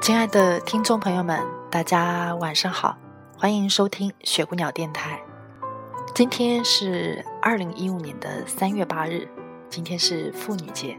亲爱的听众朋友们，大家晚上好，欢迎收听雪姑鸟电台。今天是二零一五年的三月八日，今天是妇女节。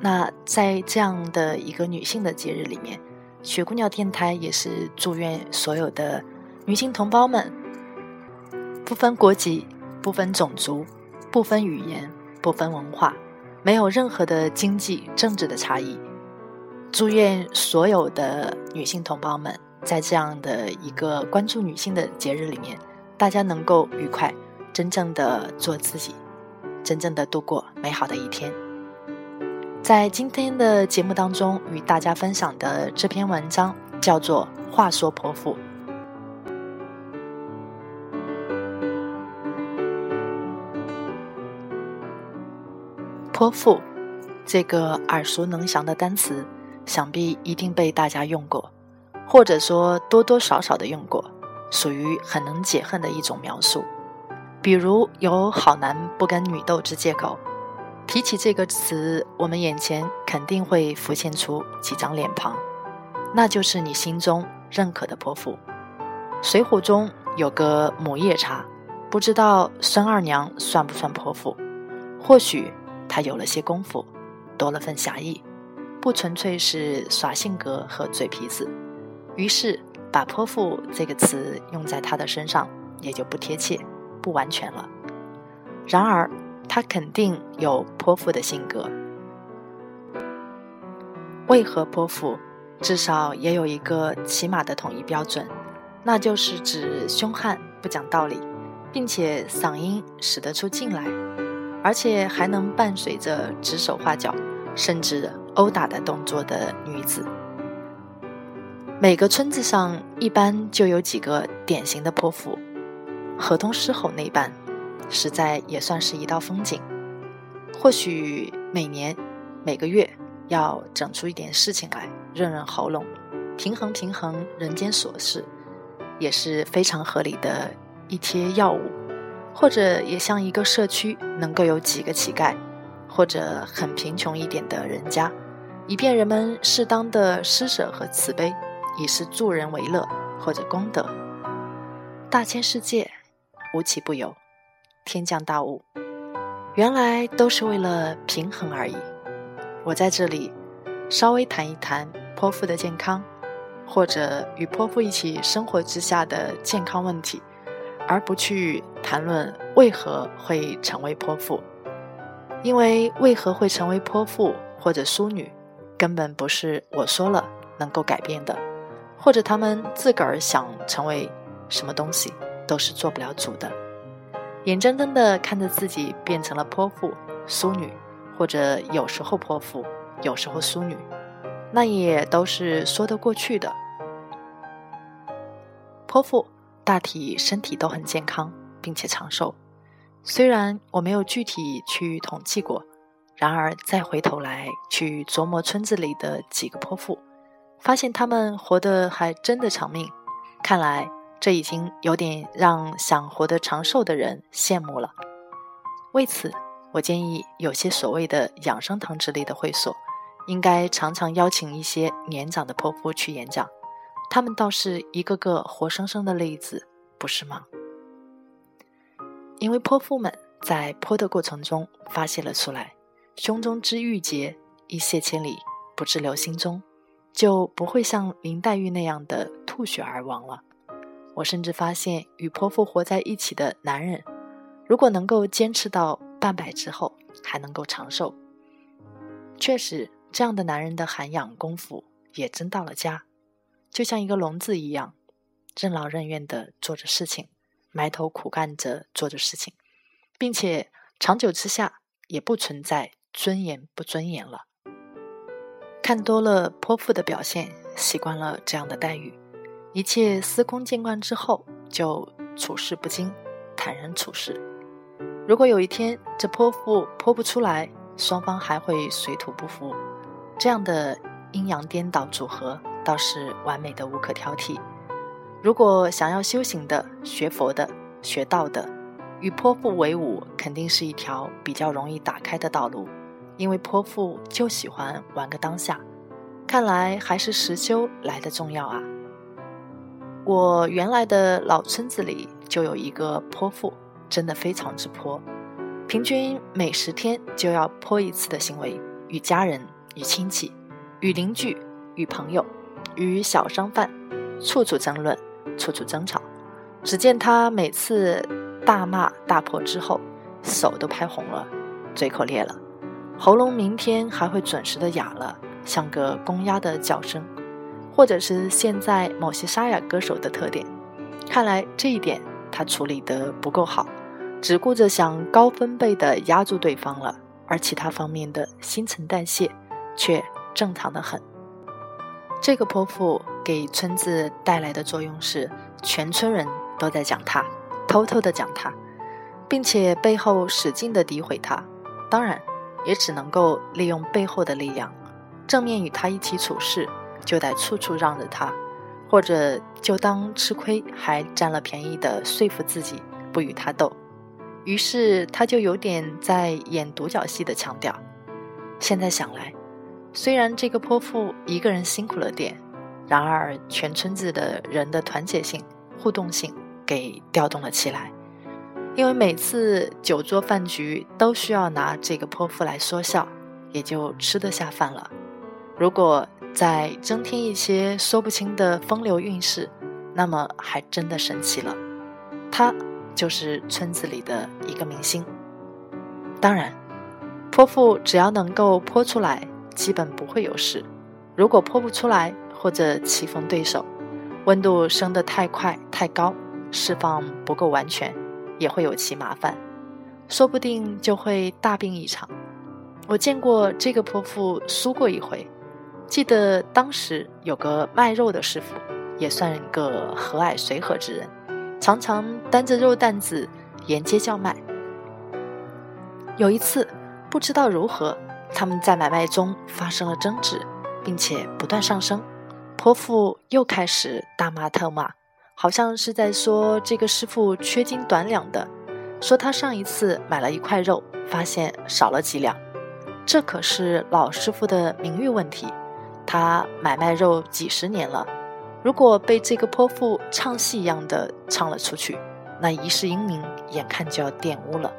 那在这样的一个女性的节日里面，雪姑娘电台也是祝愿所有的女性同胞们，不分国籍、不分种族、不分语言、不分文化，没有任何的经济、政治的差异。祝愿所有的女性同胞们，在这样的一个关注女性的节日里面，大家能够愉快，真正的做自己，真正的度过美好的一天。在今天的节目当中，与大家分享的这篇文章叫做《话说泼妇》。泼妇，这个耳熟能详的单词。想必一定被大家用过，或者说多多少少的用过，属于很能解恨的一种描述。比如有好男不跟女斗之借口，提起这个词，我们眼前肯定会浮现出几张脸庞，那就是你心中认可的泼妇。水浒中有个母夜叉，不知道孙二娘算不算泼妇？或许她有了些功夫，多了份侠义。不纯粹是耍性格和嘴皮子，于是把“泼妇”这个词用在他的身上也就不贴切、不完全了。然而，他肯定有泼妇的性格。为何泼妇？至少也有一个起码的统一标准，那就是指凶悍、不讲道理，并且嗓音使得出劲来，而且还能伴随着指手画脚，甚至。殴打的动作的女子，每个村子上一般就有几个典型的泼妇，河东狮吼那般，实在也算是一道风景。或许每年、每个月要整出一点事情来润润喉咙，平衡平衡人间琐事，也是非常合理的一贴药物。或者也像一个社区能够有几个乞丐。或者很贫穷一点的人家，以便人们适当的施舍和慈悲，以示助人为乐或者功德。大千世界，无奇不有，天降大物，原来都是为了平衡而已。我在这里稍微谈一谈泼妇的健康，或者与泼妇一起生活之下的健康问题，而不去谈论为何会成为泼妇。因为为何会成为泼妇或者淑女，根本不是我说了能够改变的，或者他们自个儿想成为什么东西，都是做不了主的。眼睁睁的看着自己变成了泼妇、淑女，或者有时候泼妇，有时候淑女，那也都是说得过去的。泼妇大体身体都很健康，并且长寿。虽然我没有具体去统计过，然而再回头来去琢磨村子里的几个泼妇，发现他们活得还真的长命。看来这已经有点让想活得长寿的人羡慕了。为此，我建议有些所谓的养生堂之类的会所，应该常常邀请一些年长的泼妇去演讲，他们倒是一个个活生生的例子，不是吗？因为泼妇们在泼的过程中发泄了出来，胸中之郁结一泻千里，不滞留心中，就不会像林黛玉那样的吐血而亡了。我甚至发现，与泼妇活在一起的男人，如果能够坚持到半百之后，还能够长寿。确实，这样的男人的涵养功夫也真到了家，就像一个聋子一样，任劳任怨地做着事情。埋头苦干着做着事情，并且长久之下也不存在尊严不尊严了。看多了泼妇的表现，习惯了这样的待遇，一切司空见惯之后，就处事不惊，坦然处事。如果有一天这泼妇泼不出来，双方还会水土不服，这样的阴阳颠倒组合倒是完美的无可挑剔。如果想要修行的、学佛的、学道的，与泼妇为伍，肯定是一条比较容易打开的道路。因为泼妇就喜欢玩个当下，看来还是实修来的重要啊。我原来的老村子里就有一个泼妇，真的非常之泼，平均每十天就要泼一次的行为，与家人、与亲戚、与邻居、与朋友、与小商贩，处处争论，处处争吵。只见他每次大骂大破之后，手都拍红了，嘴口裂了。喉咙明天还会准时的哑了，像个公鸭的叫声，或者是现在某些沙哑歌手的特点。看来这一点他处理得不够好，只顾着想高分贝的压住对方了，而其他方面的新陈代谢却正常的很。这个泼妇给村子带来的作用是，全村人都在讲他，偷偷的讲他，并且背后使劲的诋毁他。当然。也只能够利用背后的力量，正面与他一起处事，就得处处让着他，或者就当吃亏还占了便宜的说服自己不与他斗。于是他就有点在演独角戏的腔调。现在想来，虽然这个泼妇一个人辛苦了点，然而全村子的人的团结性、互动性给调动了起来。因为每次酒桌饭局都需要拿这个泼妇来说笑，也就吃得下饭了。如果再增添一些说不清的风流韵事，那么还真的神奇了。他就是村子里的一个明星。当然，泼妇只要能够泼出来，基本不会有事。如果泼不出来，或者棋逢对手，温度升得太快太高，释放不够完全。也会有其麻烦，说不定就会大病一场。我见过这个泼妇输过一回，记得当时有个卖肉的师傅，也算个和蔼随和之人，常常担着肉担子沿街叫卖。有一次，不知道如何，他们在买卖中发生了争执，并且不断上升，泼妇又开始大骂特骂。好像是在说这个师傅缺斤短两的，说他上一次买了一块肉，发现少了几两，这可是老师傅的名誉问题。他买卖肉几十年了，如果被这个泼妇唱戏一样的唱了出去，那一世英名眼看就要玷污了。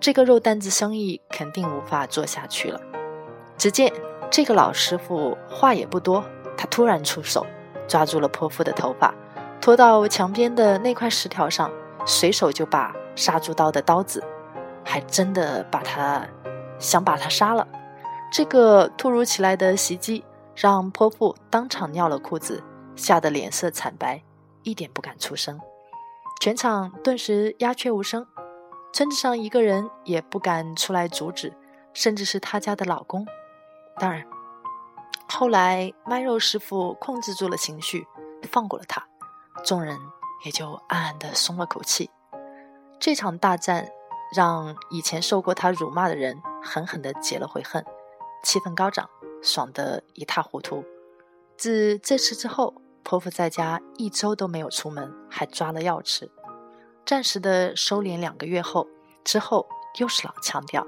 这个肉担子生意肯定无法做下去了。只见这个老师傅话也不多，他突然出手，抓住了泼妇的头发。拖到墙边的那块石条上，随手就把杀猪刀的刀子，还真的把他想把他杀了。这个突如其来的袭击让泼妇当场尿了裤子，吓得脸色惨白，一点不敢出声。全场顿时鸦雀无声，村子上一个人也不敢出来阻止，甚至是他家的老公。当然，后来卖肉师傅控制住了情绪，放过了他。众人也就暗暗地松了口气。这场大战让以前受过他辱骂的人狠狠地解了回恨，气氛高涨，爽得一塌糊涂。自这次之后，泼妇在家一周都没有出门，还抓了药吃。暂时的收敛两个月后，之后又是老腔调，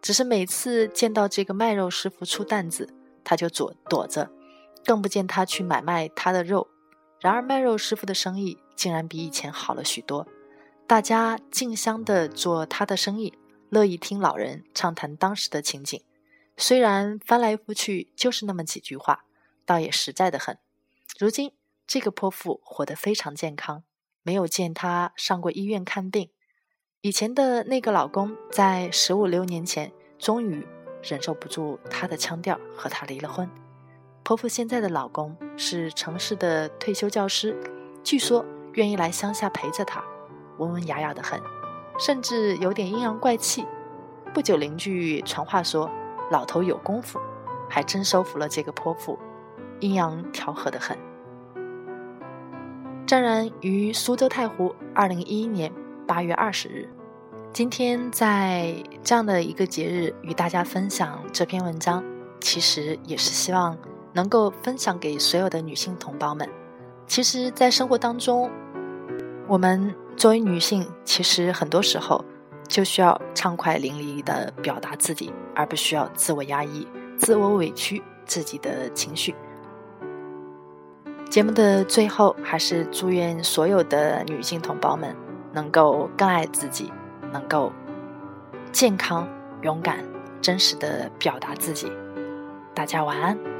只是每次见到这个卖肉师傅出担子，他就躲躲着，更不见他去买卖他的肉。然而卖肉师傅的生意竟然比以前好了许多，大家竞相的做他的生意，乐意听老人畅谈当时的情景。虽然翻来覆去就是那么几句话，倒也实在的很。如今这个泼妇活得非常健康，没有见她上过医院看病。以前的那个老公在十五六年前终于忍受不住她的腔调，和她离了婚。婆婆现在的老公是城市的退休教师，据说愿意来乡下陪着她，文文雅雅的很，甚至有点阴阳怪气。不久邻居传话说，老头有功夫，还真收服了这个泼妇，阴阳调和的很。湛然于苏州太湖，二零一一年八月二十日。今天在这样的一个节日与大家分享这篇文章，其实也是希望能够分享给所有的女性同胞们。其实，在生活当中，我们作为女性，其实很多时候就需要畅快淋漓的表达自己，而不需要自我压抑、自我委屈自己的情绪。节目的最后，还是祝愿所有的女性同胞们能够更爱自己。能够健康、勇敢、真实的表达自己。大家晚安。